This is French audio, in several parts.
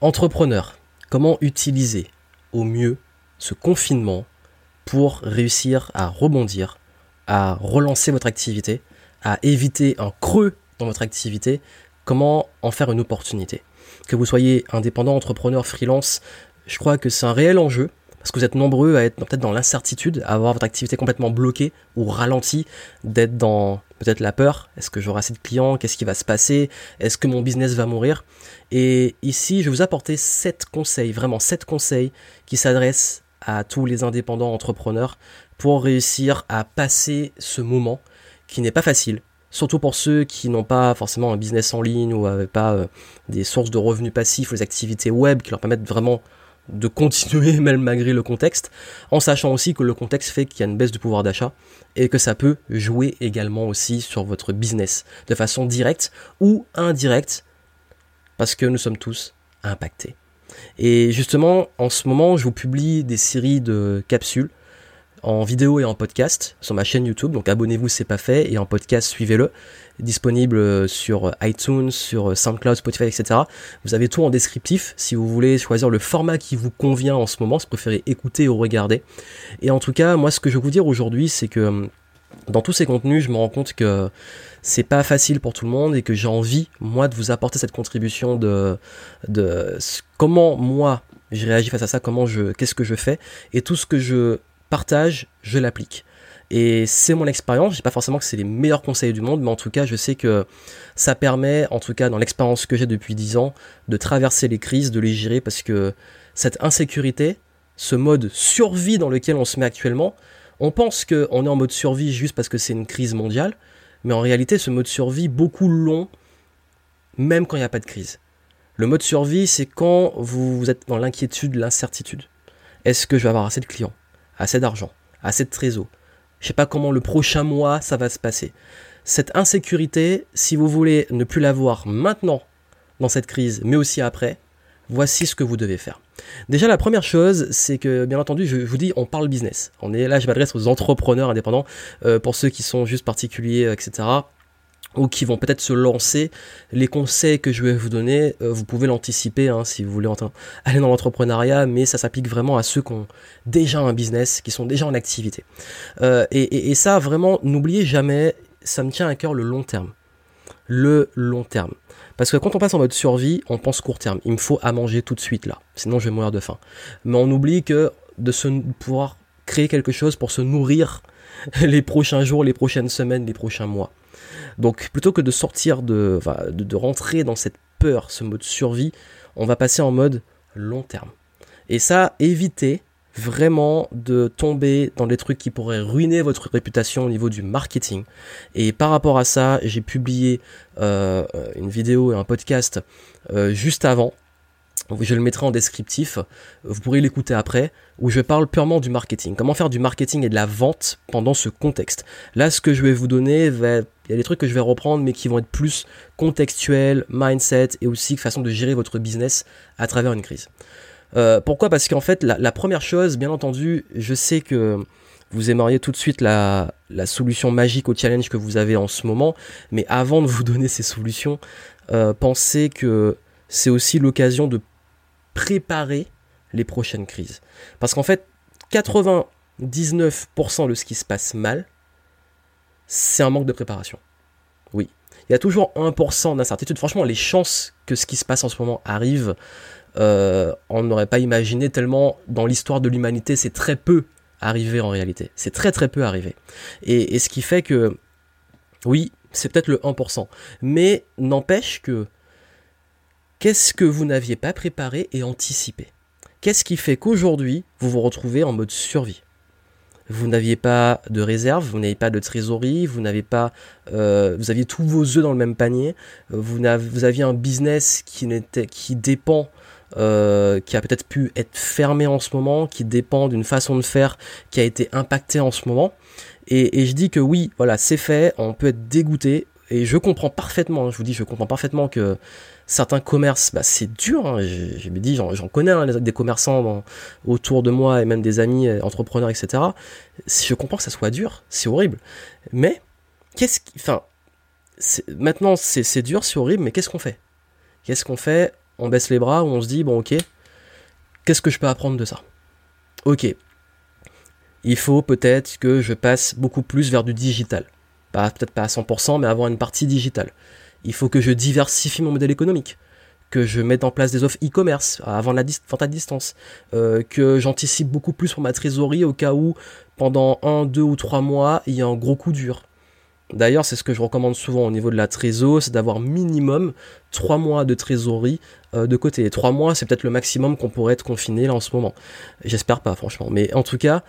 Entrepreneur, comment utiliser au mieux ce confinement pour réussir à rebondir, à relancer votre activité, à éviter un creux dans votre activité, comment en faire une opportunité? Que vous soyez indépendant, entrepreneur, freelance, je crois que c'est un réel enjeu parce que vous êtes nombreux à être peut-être dans l'incertitude, à avoir votre activité complètement bloquée ou ralentie, d'être dans peut-être la peur. Est-ce que j'aurai assez de clients? Qu'est-ce qui va se passer? Est-ce que mon business va mourir? Et ici, je vais vous apporter 7 conseils, vraiment 7 conseils qui s'adressent à tous les indépendants entrepreneurs pour réussir à passer ce moment qui n'est pas facile, surtout pour ceux qui n'ont pas forcément un business en ligne ou n'avaient pas euh, des sources de revenus passifs ou des activités web qui leur permettent vraiment de continuer même malgré le contexte, en sachant aussi que le contexte fait qu'il y a une baisse du pouvoir d'achat et que ça peut jouer également aussi sur votre business de façon directe ou indirecte parce que nous sommes tous impactés. Et justement, en ce moment, je vous publie des séries de capsules en vidéo et en podcast sur ma chaîne YouTube. Donc abonnez-vous si c'est pas fait et en podcast suivez-le. Disponible euh, sur iTunes, sur euh, SoundCloud, Spotify, etc. Vous avez tout en descriptif si vous voulez choisir le format qui vous convient en ce moment, si vous préférez écouter ou regarder. Et en tout cas, moi ce que je vais vous dire aujourd'hui, c'est que hum, dans tous ces contenus, je me rends compte que c'est pas facile pour tout le monde et que j'ai envie, moi, de vous apporter cette contribution de, de comment moi je réagis face à ça, comment je, qu'est-ce que je fais et tout ce que je partage, je l'applique. Et c'est mon expérience, je dis pas forcément que c'est les meilleurs conseils du monde, mais en tout cas, je sais que ça permet, en tout cas dans l'expérience que j'ai depuis 10 ans, de traverser les crises, de les gérer, parce que cette insécurité, ce mode survie dans lequel on se met actuellement, on pense qu'on est en mode survie juste parce que c'est une crise mondiale, mais en réalité, ce mode survie beaucoup long, même quand il n'y a pas de crise. Le mode survie, c'est quand vous êtes dans l'inquiétude, l'incertitude. Est-ce que je vais avoir assez de clients assez d'argent, assez de trésor. Je sais pas comment le prochain mois ça va se passer. Cette insécurité, si vous voulez ne plus l'avoir maintenant dans cette crise, mais aussi après, voici ce que vous devez faire. Déjà, la première chose, c'est que, bien entendu, je vous dis, on parle business. On est là, je m'adresse aux entrepreneurs indépendants, euh, pour ceux qui sont juste particuliers, etc ou qui vont peut-être se lancer, les conseils que je vais vous donner, euh, vous pouvez l'anticiper hein, si vous voulez aller dans l'entrepreneuriat, mais ça s'applique vraiment à ceux qui ont déjà un business, qui sont déjà en activité. Euh, et, et, ça, vraiment, n'oubliez jamais, ça me tient à cœur le long terme. Le long terme. Parce que quand on passe en mode survie, on pense court terme. Il me faut à manger tout de suite là, sinon je vais mourir de faim. Mais on oublie que de se pouvoir créer quelque chose pour se nourrir les prochains jours, les prochaines semaines, les prochains mois. Donc plutôt que de sortir de, de, rentrer dans cette peur, ce mode survie, on va passer en mode long terme. Et ça, évitez vraiment de tomber dans des trucs qui pourraient ruiner votre réputation au niveau du marketing. Et par rapport à ça, j'ai publié euh, une vidéo et un podcast euh, juste avant je le mettrai en descriptif, vous pourrez l'écouter après, où je parle purement du marketing. Comment faire du marketing et de la vente pendant ce contexte. Là, ce que je vais vous donner, il y a des trucs que je vais reprendre, mais qui vont être plus contextuels, mindset, et aussi façon de gérer votre business à travers une crise. Euh, pourquoi? Parce qu'en fait, la, première chose, bien entendu, je sais que vous aimeriez tout de suite la, solution magique au challenge que vous avez en ce moment, mais avant de vous donner ces solutions, euh, pensez que c'est aussi l'occasion de préparer les prochaines crises. Parce qu'en fait, 99% de ce qui se passe mal, c'est un manque de préparation. Oui. Il y a toujours 1% d'incertitude. Franchement, les chances que ce qui se passe en ce moment arrive, euh, on n'aurait pas imaginé tellement dans l'histoire de l'humanité, c'est très peu arrivé en réalité. C'est très très peu arrivé. Et, et ce qui fait que, oui, c'est peut-être le 1%. Mais n'empêche que Qu'est-ce que vous n'aviez pas préparé et anticipé? Qu'est-ce qui fait qu'aujourd'hui, vous vous retrouvez en mode survie? Vous n'aviez pas de réserve, vous n'avez pas de trésorerie, vous n'avez pas, euh, vous aviez tous vos œufs dans le même panier, vous, aviez un business qui dépend, euh, qui a peut-être pu être fermé en ce moment, qui dépend d'une façon de faire qui a été impactée en ce moment. Et je dis que oui, voilà, c'est fait, on peut être dégoûté, et je comprends parfaitement, je vous dis, je comprends parfaitement que certains commerces, bah, c'est dur. Je, me dis, j'en connais hein, des commerçants autour de moi et même des amis euh, entrepreneurs, etc. Je comprends que ça soit dur, c'est horrible. Mais qu'est-ce qui, maintenant c'est dur, c'est horrible, mais qu'est-ce qu'on fait? Qu'est-ce qu'on fait? On baisse les bras, on se dit, bon ok, qu'est-ce que je peux apprendre de ça? Ok, il faut peut-être que je passe beaucoup plus vers du digital. Pas, peut-être pas à 100%, mais avoir une partie digitale. Il faut que je diversifie mon modèle économique que je mette en place des offres e-commerce avant la vente à distance, euh, que j'anticipe beaucoup plus pour ma trésorerie au cas où pendant un, deux ou trois mois il y a un gros coup dur. D'ailleurs, c'est ce que je recommande souvent au niveau de la trésorerie, c'est d'avoir minimum trois mois de trésorerie euh, de côté. Trois mois, c'est peut-être le maximum qu'on pourrait être confiné là en ce moment. J'espère pas, franchement. Mais en tout cas,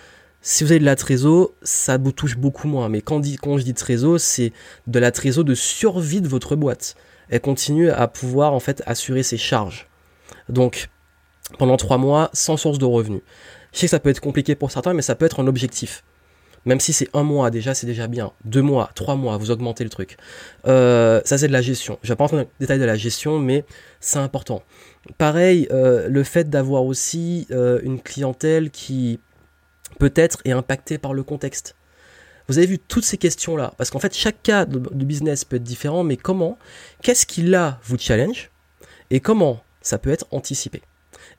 si vous avez de la trésor, ça vous touche beaucoup moins. Mais quand, je dis trésor, c'est de la trésor de survie de votre boîte elle continue à pouvoir en fait assurer ses charges. Donc pendant trois mois sans source de revenus. Je sais que ça peut être compliqué pour certains, mais ça peut être un objectif. Même si c'est un mois déjà, c'est déjà bien. Deux mois, trois mois, vous augmentez le truc. Euh, ça c'est de la gestion. Je vais pas rentrer dans le détail de la gestion, mais c'est important. Pareil, euh, le fait d'avoir aussi euh, une clientèle qui peut-être est impactée par le contexte. Vous avez vu toutes ces questions-là, parce qu'en fait, chaque cas de, business peut être différent, mais comment, qu'est-ce qui là vous challenge, et comment ça peut être anticipé?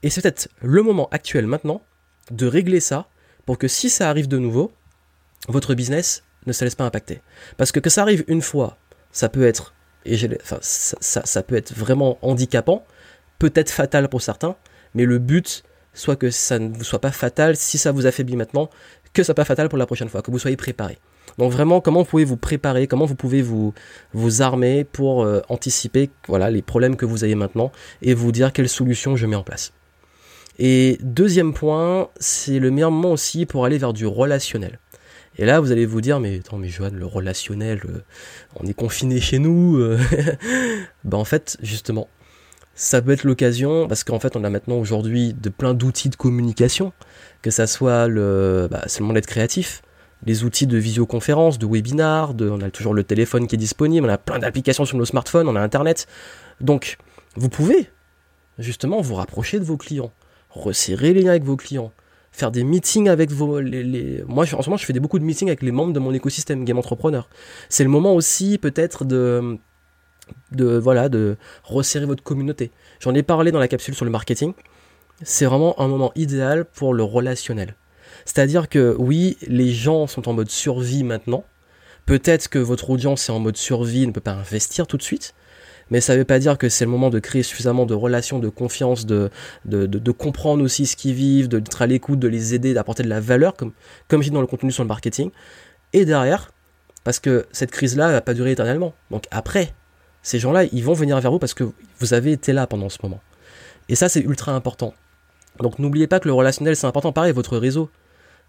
Et c'est peut-être le moment actuel maintenant de régler ça pour que si ça arrive de nouveau, votre business ne se laisse pas impacter. Parce que que ça arrive une fois, ça peut être, et enfin, ça peut être vraiment handicapant, peut-être fatal pour certains, mais le but, soit que ça ne vous soit pas fatal si ça vous affaiblit maintenant, que ça soit pas fatal pour la prochaine fois, que vous soyez préparé. Donc vraiment, comment vous pouvez vous préparer, comment vous pouvez vous, vous armer pour euh, anticiper voilà, les problèmes que vous avez maintenant et vous dire quelle solution je mets en place. Et deuxième point, c'est le meilleur moment aussi pour aller vers du relationnel. Et là, vous allez vous dire, mais attends, mais Johan, le relationnel, euh, on est confiné chez nous. ben en fait, justement, ça peut être l'occasion, parce qu'en fait on a maintenant aujourd'hui de plein d'outils de communication, que ça soit le, bah, c'est le monde d'être créatif, les outils de visioconférence, de webinar, on a toujours le téléphone qui est disponible, on a plein d'applications sur nos smartphones, on a internet. Donc vous pouvez justement vous rapprocher de vos clients, resserrer les liens avec vos clients, faire des meetings avec vos... Les, Moi en ce moment je fais beaucoup de meetings avec les membres de mon écosystème Game Entrepreneur. C'est le moment aussi peut-être de de voilà de resserrer votre communauté. J'en ai parlé dans la capsule sur le marketing. C'est vraiment un moment idéal pour le relationnel. C'est-à-dire que oui, les gens sont en mode survie maintenant. Peut-être que votre audience est en mode survie, ne peut pas investir tout de suite. Mais ça ne veut pas dire que c'est le moment de créer suffisamment de relations, de confiance, de, de, comprendre aussi ce qu'ils vivent, d'être à l'écoute, de les aider, d'apporter de la valeur, comme, comme je dis dans le contenu sur le marketing. Et derrière, parce que cette crise-là ne va pas durer éternellement. Donc après, ces gens-là, ils vont venir vers vous parce que vous avez été là pendant ce moment. Et ça, c'est ultra important. Donc n'oubliez pas que le relationnel, c'est important. Pareil, votre réseau.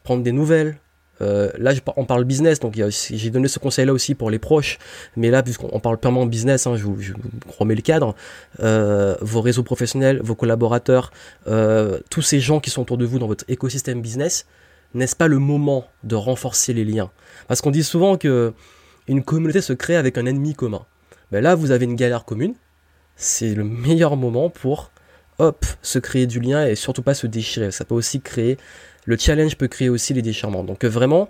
Prendre des nouvelles. Euh, là, on parle business, donc j'ai donné ce conseil-là aussi pour les proches. Mais là, puisqu'on parle purement business, hein, je, vous, remets le cadre. Euh, vos réseaux professionnels, vos collaborateurs, euh, tous ces gens qui sont autour de vous dans votre écosystème business, n'est-ce pas le moment de renforcer les liens? Parce qu'on dit souvent que une communauté se crée avec un ennemi commun. Ben là, vous avez une galère commune. C'est le meilleur moment pour, hop, se créer du lien et surtout pas se déchirer. Ça peut aussi créer, le challenge peut créer aussi les déchirements. Donc euh, vraiment,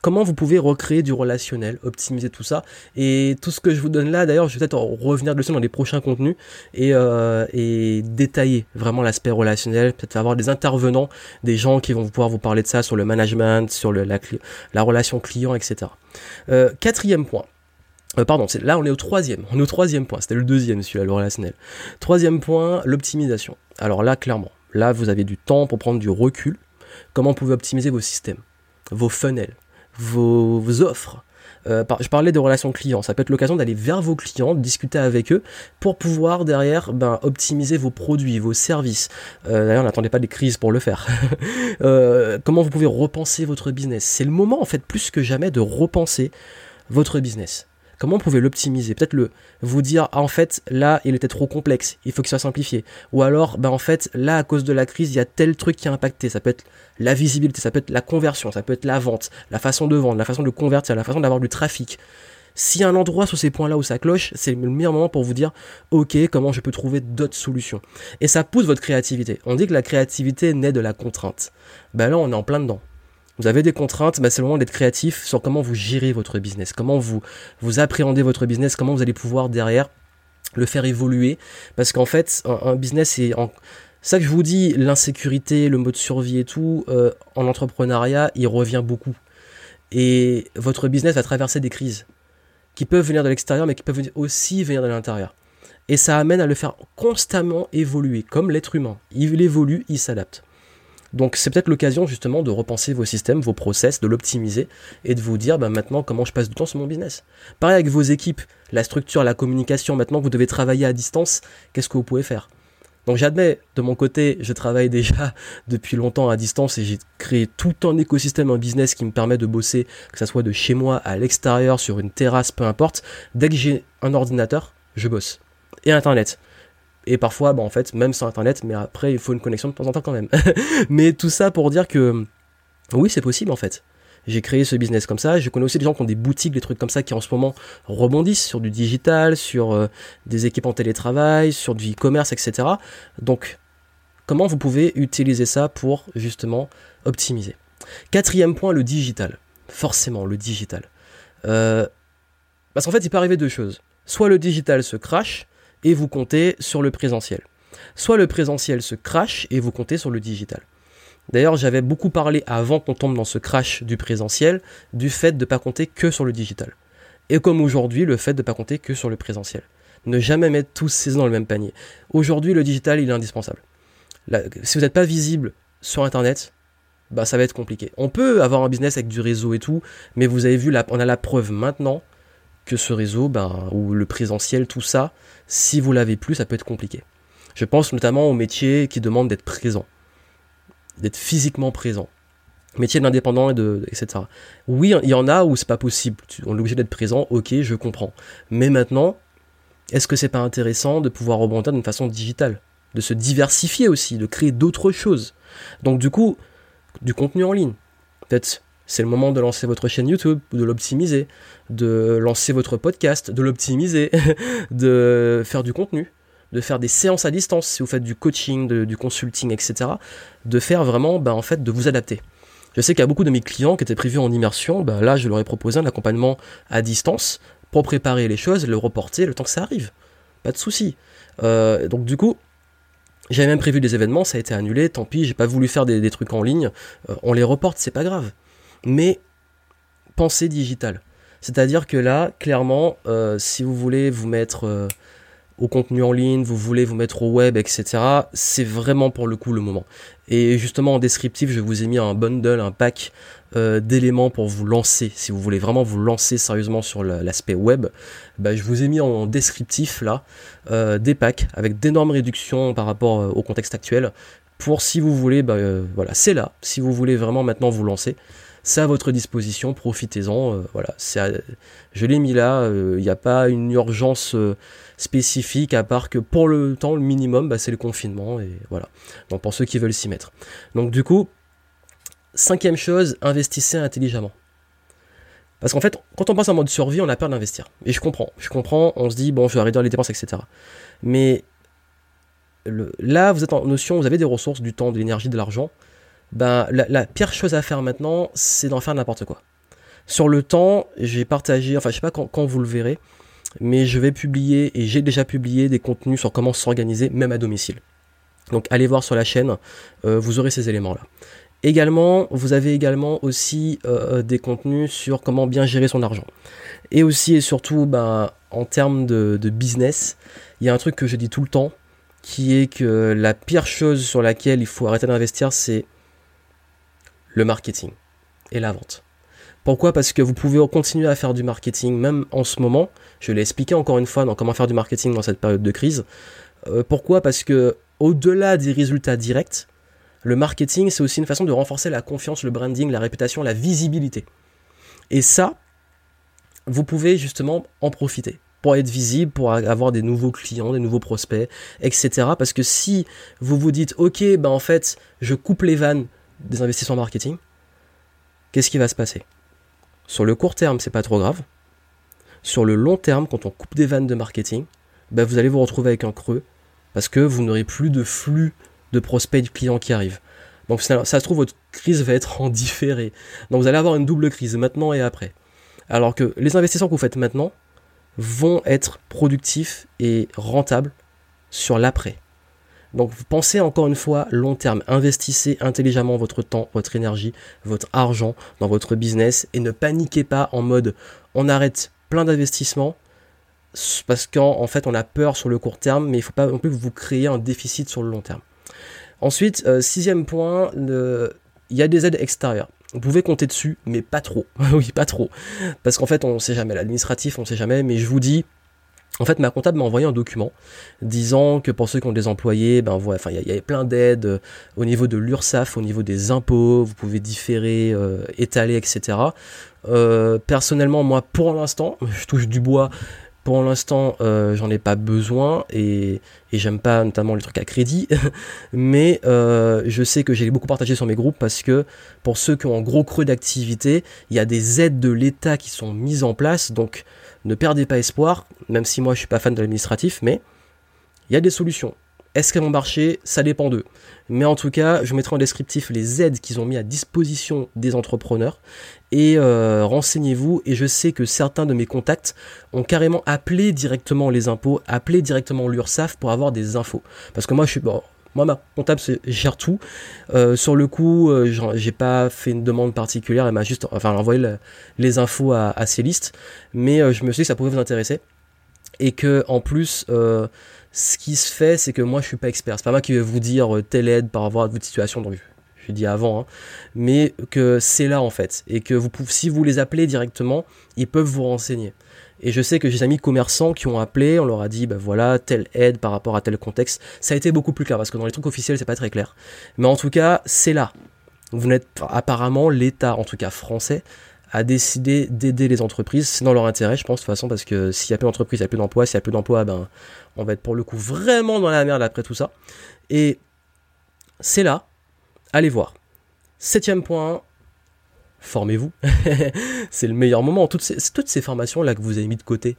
comment vous pouvez recréer du relationnel, optimiser tout ça? Et tout ce que je vous donne là, d'ailleurs, je vais peut-être revenir dessus dans les prochains contenus et, euh, et détailler vraiment l'aspect relationnel, peut-être avoir des intervenants, des gens qui vont pouvoir vous parler de ça sur le management, sur la relation client, etc. Euh, quatrième point. Euh, pardon, là on est au troisième. On est au troisième point. C'était le deuxième celui-là, le relationnel. Troisième point, l'optimisation. Alors là, clairement, là vous avez du temps pour prendre du recul. Comment vous pouvez optimiser vos systèmes, vos funnels, vos, offres? Euh, je parlais de relations clients. Ça peut être l'occasion d'aller vers vos clients, de discuter avec eux pour pouvoir derrière ben, optimiser vos produits, vos services. Euh, d'ailleurs, n'attendez pas des crises pour le faire. comment vous pouvez repenser votre business? C'est le moment en fait plus que jamais de repenser votre business. Comment vous pouvez l'optimiser? Peut-être le vous dire ah, en fait là il était trop complexe, il faut qu'il soit simplifié. Ou alors ben en fait là à cause de la crise il y a tel truc qui a impacté. Ça peut être la visibilité, ça peut être la conversion, ça peut être la vente, la façon de vendre, la façon de convertir, la façon d'avoir du trafic. A un endroit sur ces points-là où ça cloche, c'est le meilleur moment pour vous dire, ok, comment je peux trouver d'autres solutions? Et ça pousse votre créativité. On dit que la créativité naît de la contrainte. Ben là, on est en plein dedans. Vous avez des contraintes, bah, c'est le moment d'être créatif sur comment vous gérez votre business, comment vous, vous appréhendez votre business, comment vous allez pouvoir derrière le faire évoluer, parce qu'en fait, un, business est en... Ça que je vous dis, l'insécurité, le mode survie et tout, euh, en entrepreneuriat, il revient beaucoup. Et votre business va traverser des crises qui peuvent venir de l'extérieur, mais qui peuvent aussi venir de l'intérieur. Et ça amène à le faire constamment évoluer, comme l'être humain. Il évolue, il s'adapte. Donc c'est peut-être l'occasion justement de repenser vos systèmes, vos process, de l'optimiser et de vous dire bah, maintenant comment je passe du temps sur mon business. Pareil avec vos équipes, la structure, la communication, maintenant que vous devez travailler à distance, qu'est-ce que vous pouvez faire? Donc j'admets, de mon côté, je travaille déjà depuis longtemps à distance et j'ai créé tout un écosystème, un business qui me permet de bosser, que ce soit de chez moi, à l'extérieur, sur une terrasse, peu importe. Dès que j'ai un ordinateur, je bosse. Et Internet. Et parfois, bah, en fait, même sans Internet, mais après, il faut une connexion de temps en temps quand même. mais tout ça pour dire que oui, c'est possible en fait. J'ai créé ce business comme ça. Je connais aussi des gens qui ont des boutiques, des trucs comme ça, qui en ce moment rebondissent sur du digital, sur euh, des équipes en télétravail, sur du e-commerce, etc. Donc, comment vous pouvez utiliser ça pour justement optimiser? Quatrième point, le digital. Forcément, le digital. Euh, parce qu'en fait, il peut arriver deux choses. Soit le digital se crache, et vous comptez sur le présentiel. Soit le présentiel se crache et vous comptez sur le digital. D'ailleurs, j'avais beaucoup parlé avant qu'on tombe dans ce crash du présentiel, du fait de ne pas compter que sur le digital. Et comme aujourd'hui, le fait de ne pas compter que sur le présentiel. Ne jamais mettre tous ces dans le même panier. Aujourd'hui, le digital, il est indispensable. si vous n'êtes pas visible sur Internet, bah, ça va être compliqué. On peut avoir un business avec du réseau et tout, mais vous avez vu, on a la preuve maintenant que ce réseau, ben, ou le présentiel, tout ça, si vous l'avez plus, ça peut être compliqué. Je pense notamment aux métiers qui demandent d'être présent, d'être physiquement présent. Métier d'indépendant et de, etc. Oui, il y en a où c'est pas possible. On est obligé d'être présent, ok, je comprends. Mais maintenant, est-ce que c'est pas intéressant de pouvoir rebondir d'une façon digitale? De se diversifier aussi, de créer d'autres choses. Donc du coup, du contenu en ligne. Peut-être c'est le moment de lancer votre chaîne YouTube, de l'optimiser, de lancer votre podcast, de l'optimiser, de faire du contenu, de faire des séances à distance si vous faites du coaching, du consulting, etc. De faire vraiment, bah, en fait, de vous adapter. Je sais qu'il y a beaucoup de mes clients qui étaient prévus en immersion, bah, là je leur ai proposé un accompagnement à distance pour préparer les choses, le reporter le temps que ça arrive. Pas de souci. Euh, donc du coup, j'avais même prévu des événements, ça a été annulé, tant pis, j'ai pas voulu faire des, trucs en ligne, euh, on les reporte, c'est pas grave mais pensée digitale. C'est-à-dire que là, clairement, euh, si vous voulez vous mettre euh, au contenu en ligne, vous voulez vous mettre au web, etc., c'est vraiment pour le coup le moment. Et justement, en descriptif, je vous ai mis un bundle, un pack euh, d'éléments pour vous lancer. Si vous voulez vraiment vous lancer sérieusement sur l'aspect web, bah, je vous ai mis en descriptif là des packs avec d'énormes réductions par rapport au contexte actuel. Pour si vous voulez, bah, voilà, c'est là. Si vous voulez vraiment maintenant vous lancer c'est à votre disposition, profitez-en. Euh, voilà, je l'ai mis là. Il euh, n'y a pas une urgence euh, spécifique à part que pour le temps, le minimum, bah, c'est le confinement et voilà. Donc pour ceux qui veulent s'y mettre. Donc du coup, cinquième chose, investissez intelligemment. Parce qu'en fait, quand on passe en mode survie, on a peur d'investir. Et je comprends, je comprends, on se dit, bon, je vais réduire les dépenses, etc. Mais là, vous êtes en notion, vous avez des ressources, du temps, de l'énergie, de l'argent ben, la, pire chose à faire maintenant, c'est d'en faire n'importe quoi. Sur le temps, j'ai partagé, enfin je sais pas quand, vous le verrez, mais je vais publier, et j'ai déjà publié des contenus sur comment s'organiser, même à domicile. Donc allez voir sur la chaîne, euh, vous aurez ces éléments-là. Également, vous avez également aussi euh, des contenus sur comment bien gérer son argent. Et aussi et surtout, ben, en termes de business, il y a un truc que je dis tout le temps, qui est que la pire chose sur laquelle il faut arrêter d'investir, c'est le marketing et la vente. Pourquoi? Parce que vous pouvez continuer à faire du marketing même en ce moment. Je l'ai expliqué encore une fois dans comment faire du marketing dans cette période de crise. Euh, pourquoi? Parce que au-delà des résultats directs, le marketing c'est aussi une façon de renforcer la confiance, le branding, la réputation, la visibilité. Et ça, vous pouvez justement en profiter pour être visible, pour avoir des nouveaux clients, des nouveaux prospects, etc. Parce que si vous vous dites, ok, ben en fait, je coupe les vannes des investissements marketing, qu'est-ce qui va se passer? Sur le court terme, c'est pas trop grave. Sur le long terme, quand on coupe des vannes de marketing, ben vous allez vous retrouver avec un creux parce que vous n'aurez plus de flux de prospects de clients qui arrivent. Donc ça, ça, se trouve, votre crise va être en différé. Donc vous allez avoir une double crise, maintenant et après. Alors que les investissements que vous faites maintenant, vont être productifs et rentables sur l'après. Donc pensez encore une fois long terme, investissez intelligemment votre temps, votre énergie, votre argent dans votre business et ne paniquez pas en mode on arrête plein d'investissements parce qu'en fait on a peur sur le court terme mais il ne faut pas non plus que vous créez un déficit sur le long terme. Ensuite, euh, sixième point, il y a des aides extérieures. Vous pouvez compter dessus, mais pas trop. oui, pas trop. Parce qu'en fait, on ne sait jamais. L'administratif, on ne sait jamais. Mais je vous dis, en fait, ma comptable m'a envoyé un document disant que pour ceux qui ont des employés, ben voilà, enfin, il y, avait plein d'aides euh, au niveau de l'URSSAF, au niveau des impôts, vous pouvez différer, euh, étaler, etc. Euh, personnellement, moi, pour l'instant, je touche du bois. Pour l'instant, j'en ai pas besoin et, j'aime pas notamment les trucs à crédit, mais je sais que j'ai beaucoup partagé sur mes groupes parce que pour ceux qui ont un gros creux d'activité, il y a des aides de l'État qui sont mises en place, ne perdez pas espoir, même si moi je suis pas fan de l'administratif, mais il y a des solutions. Est-ce qu'elles vont marcher Ça dépend d'eux. Mais en tout cas, je mettrai en descriptif les aides qu'ils ont mis à disposition des entrepreneurs. Et euh, renseignez-vous. Et je sais que certains de mes contacts ont carrément appelé directement les impôts, appelé directement l'URSSAF pour avoir des infos. Parce que moi, je suis... Bon, moi, ma comptable gère tout. Euh, sur le coup, euh, j'ai pas fait une demande particulière. Elle m'a juste, enfin, envoyé les infos à, à ces listes. Mais euh, je me suis dit que ça pouvait vous intéresser et que en plus, ce qui se fait, c'est que moi, je suis pas expert. C'est pas moi qui vais vous dire telle aide par rapport à votre situation. Donc, je dit avant, hein. mais que c'est là en fait, et que vous pouvez, si vous les appelez directement, ils peuvent vous renseigner. Et je sais que j'ai des amis commerçants qui ont appelé, on leur a dit, ben voilà, telle aide par rapport à tel contexte. Ça a été beaucoup plus clair parce que dans les trucs officiels, c'est pas très clair. Mais en tout cas, c'est là. Vous n'êtes apparemment l'État, en tout cas français, a décidé d'aider les entreprises. C'est dans leur intérêt, je pense, de toute façon, parce que s'il y a plus d'entreprises, il y a plus d'emplois. S'il y a plus d'emplois, ben, on va être pour le coup vraiment dans la merde après tout ça. Et c'est là. Allez voir. Septième point, formez-vous. c'est le meilleur moment. Toutes ces, formations-là que vous avez mis de côté,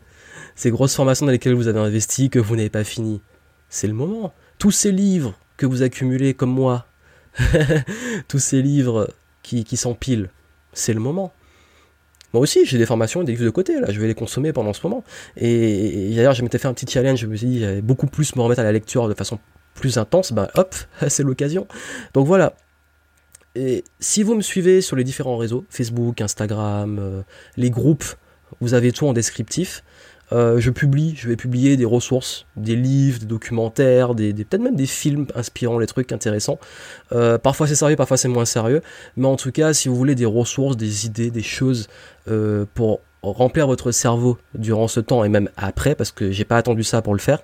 ces grosses formations dans lesquelles vous avez investi, que vous n'avez pas fini, c'est le moment. Tous ces livres que vous accumulez comme moi, tous ces livres qui, qui s'empilent, c'est le moment. Moi aussi, j'ai des formations, des livres de côté, là, je vais les consommer pendant ce moment. Et, d'ailleurs, je m'étais fait un petit challenge, je me suis dit, j'allais beaucoup plus me remettre à la lecture de façon plus intense, ben hop, c'est l'occasion. Donc voilà, et si vous me suivez sur les différents réseaux, Facebook, Instagram, euh, les groupes, vous avez tout en descriptif. Euh, je publie, je vais publier des ressources, des livres, des documentaires, des, peut-être même des films inspirants, les trucs intéressants. Euh, parfois c'est sérieux, parfois c'est moins sérieux. Mais en tout cas, si vous voulez des ressources, des idées, des choses pour remplir votre cerveau durant ce temps et même après, parce que j'ai pas attendu ça pour le faire,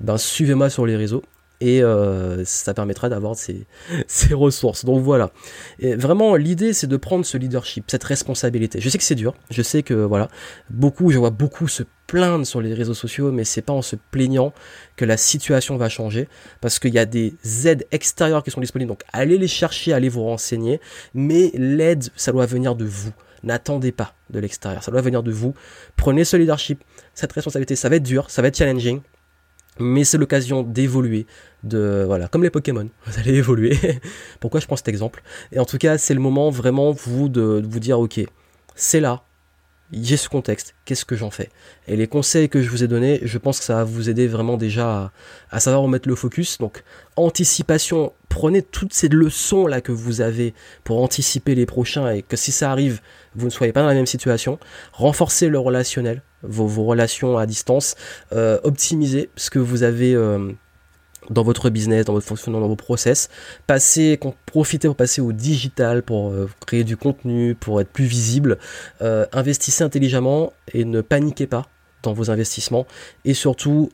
ben suivez-moi sur les réseaux et euh, ça permettra d'avoir ces, ces, ressources. Donc voilà. Et vraiment, l'idée, c'est de prendre ce leadership, cette responsabilité. Je sais que c'est dur. Je sais que voilà, beaucoup, je vois beaucoup se plaindre sur les réseaux sociaux, mais c'est pas en se plaignant que la situation va changer, parce qu'il y a des aides extérieures qui sont disponibles. Donc allez les chercher, allez vous renseigner, mais l'aide, ça doit venir de vous. N'attendez pas de l'extérieur, ça doit venir de vous. Prenez ce leadership, cette responsabilité. Ça va être dur, ça va être challenging, mais c'est l'occasion d'évoluer, de voilà, comme les Pokémon, vous allez évoluer. Pourquoi je prends cet exemple? Et en tout cas, c'est le moment vraiment vous de, vous dire ok, c'est là, j'ai ce contexte, qu'est-ce que j'en fais? Et les conseils que je vous ai donnés, je pense que ça va vous aider vraiment déjà à, savoir remettre le focus. Donc anticipation, prenez toutes ces leçons là que vous avez pour anticiper les prochains et que si ça arrive, vous ne soyez pas dans la même situation. Renforcez le relationnel, vos, relations à distance, euh, optimisez ce que vous avez euh, dans votre business, dans votre fonctionnement, dans vos process. Passez, profitez pour passer au digital, pour euh, créer du contenu, pour être plus visible. investissez intelligemment et ne paniquez pas dans vos investissements. Et surtout,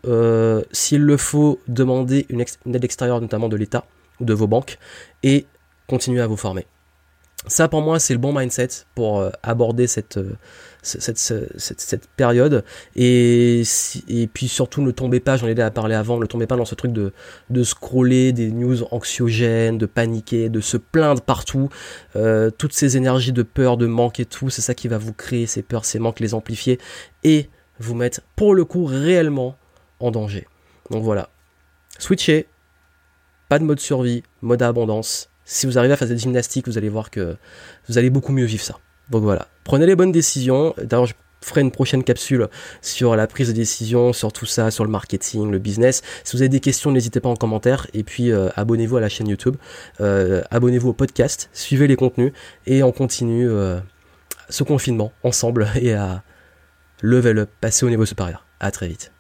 s'il le faut, demandez une, une aide extérieure, notamment de l'État ou de vos banques, et continuez à vous former. Ça, pour moi, c'est le bon mindset pour euh, aborder cette, euh, cette, période. Et, puis surtout, ne tombez pas, j'en ai déjà parlé avant, ne tombez pas dans ce truc de, de scroller des news anxiogènes, de paniquer, de se plaindre partout. Euh, toutes ces énergies de peur, de manque et tout, c'est ça qui va vous créer ces peurs, ces manques, les amplifier et vous mettre, pour le coup, réellement en danger. Donc voilà. Switchez. Pas de mode survie, mode abondance si vous arrivez à faire cette gymnastique, vous allez voir que vous allez beaucoup mieux vivre ça. Donc voilà, prenez les bonnes décisions. D'ailleurs, ferai une prochaine capsule sur la prise de décision, sur tout ça, sur le marketing, le business. Si vous avez des questions, n'hésitez pas en commentaire. Et puis euh, abonnez-vous à la chaîne YouTube, euh, abonnez-vous au podcast, suivez les contenus et on continue ce confinement ensemble et à level up, passer au niveau supérieur. À très vite.